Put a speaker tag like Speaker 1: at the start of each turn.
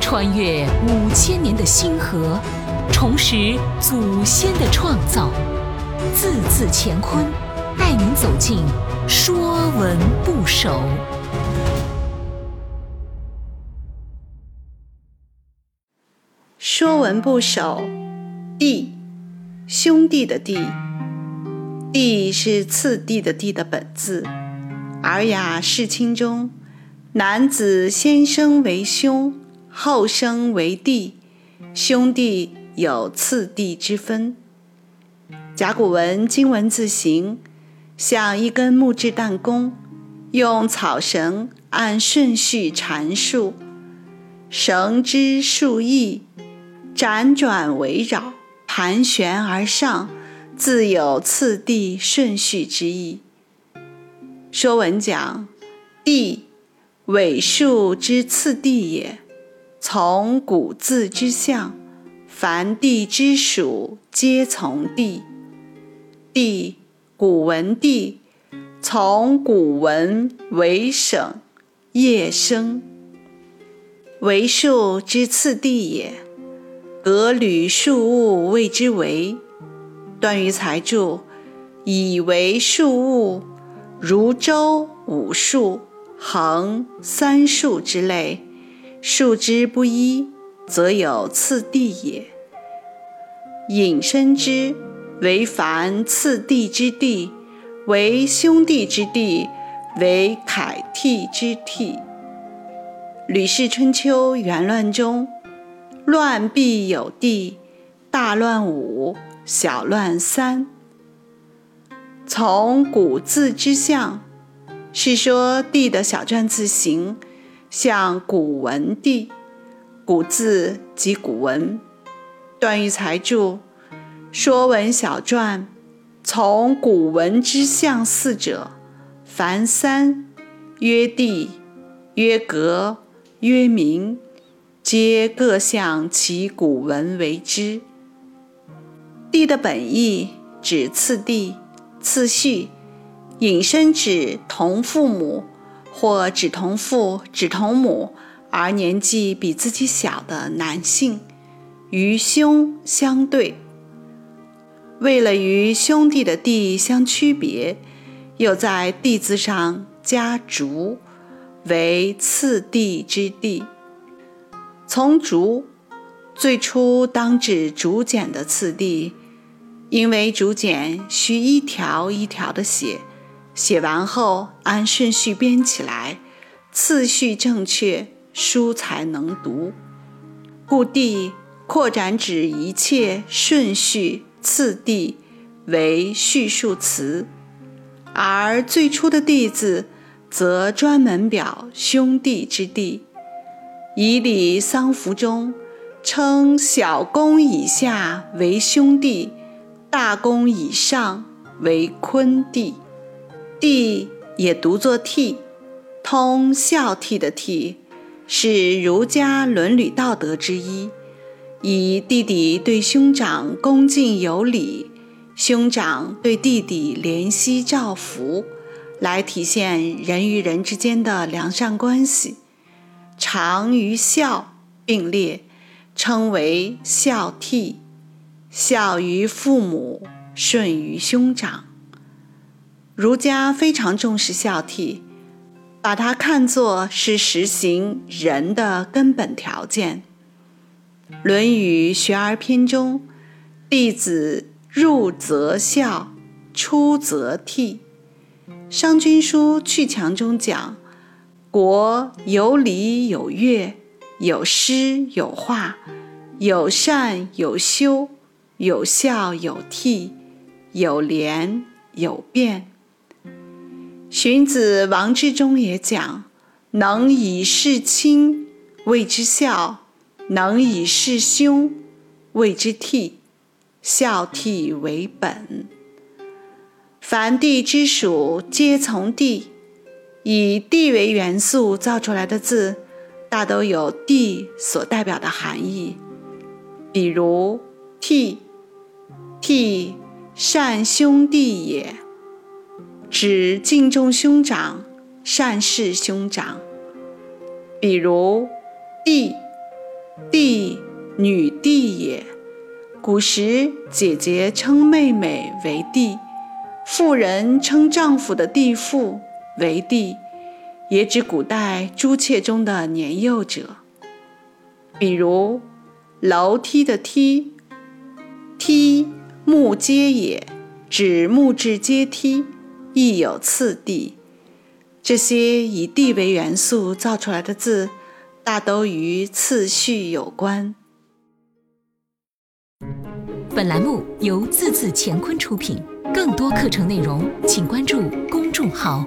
Speaker 1: 穿越五千年的星河，重拾祖先的创造，字字乾坤，带您走进《说文不首》。
Speaker 2: 《说文不首》弟，兄弟的弟，弟是次第的弟的本字，《尔雅释亲》中，男子先生为兄。后生为弟，兄弟有次第之分。甲骨文经文字形，像一根木质弹弓，用草绳按顺序缠束，绳之数翼，辗转围绕，盘旋而上，自有次第顺序之意。说文讲，地尾数之次第也。从古字之象，凡地之属，皆从地。地，古文地，从古文为省，夜生。为数之次第也。革履数物谓之为。段于裁注：以为数物，如周五数、横三竖之类。竖之不一，则有次第也。引申之，为凡次第之地，为兄弟之地，为楷替之替。《吕氏春秋·元乱》中，乱必有地，大乱五，小乱三。从古字之象，是说地的小篆字形。像古文地，古字即古文。段玉裁注：《说文小篆》从古文之象四者，凡三：曰地，曰格，曰名，皆各向其古文为之。地的本意指次第、次序，引申指同父母。或指同父、指同母，而年纪比自己小的男性，与兄相对。为了与兄弟的弟相区别，又在弟字上加竹，为次第之弟。从竹，最初当指竹简的次第，因为竹简需一条一条的写。写完后按顺序编起来，次序正确，书才能读。故地扩展指一切顺序次第为序数词，而最初的“弟”字则专门表兄弟之弟。以礼丧服中称小公以下为兄弟，大公以上为坤弟。弟也读作悌，通孝悌的悌，是儒家伦理道德之一。以弟弟对兄长恭敬有礼，兄长对弟弟怜惜照拂，来体现人与人之间的良善关系。常与孝并列，称为孝悌。孝于父母，顺于兄长。儒家非常重视孝悌，把它看作是实行仁的根本条件。《论语·学而篇》中，“弟子入则孝，出则悌。”《商君书·去强》中讲：“国有礼有乐，有诗有画，有善有修，有孝有悌，有廉有辩。”荀子·王之中也讲：“能以事亲，谓之孝；能以事兄，谓之悌。孝悌为本。凡地之属，皆从地。以地为元素造出来的字，大都有地所代表的含义。比如‘悌’，悌，善兄弟也。”指敬重兄长，善事兄长。比如弟，弟，女弟也。古时姐姐称妹妹为弟，妇人称丈夫的弟妇为弟，也指古代朱妾中的年幼者。比如楼梯的梯，梯木阶也，指木质阶梯，亦有次第。这些以地为元素造出来的字，大都与次序有关。
Speaker 1: 本栏目由字字乾坤出品，更多课程内容请关注公众号。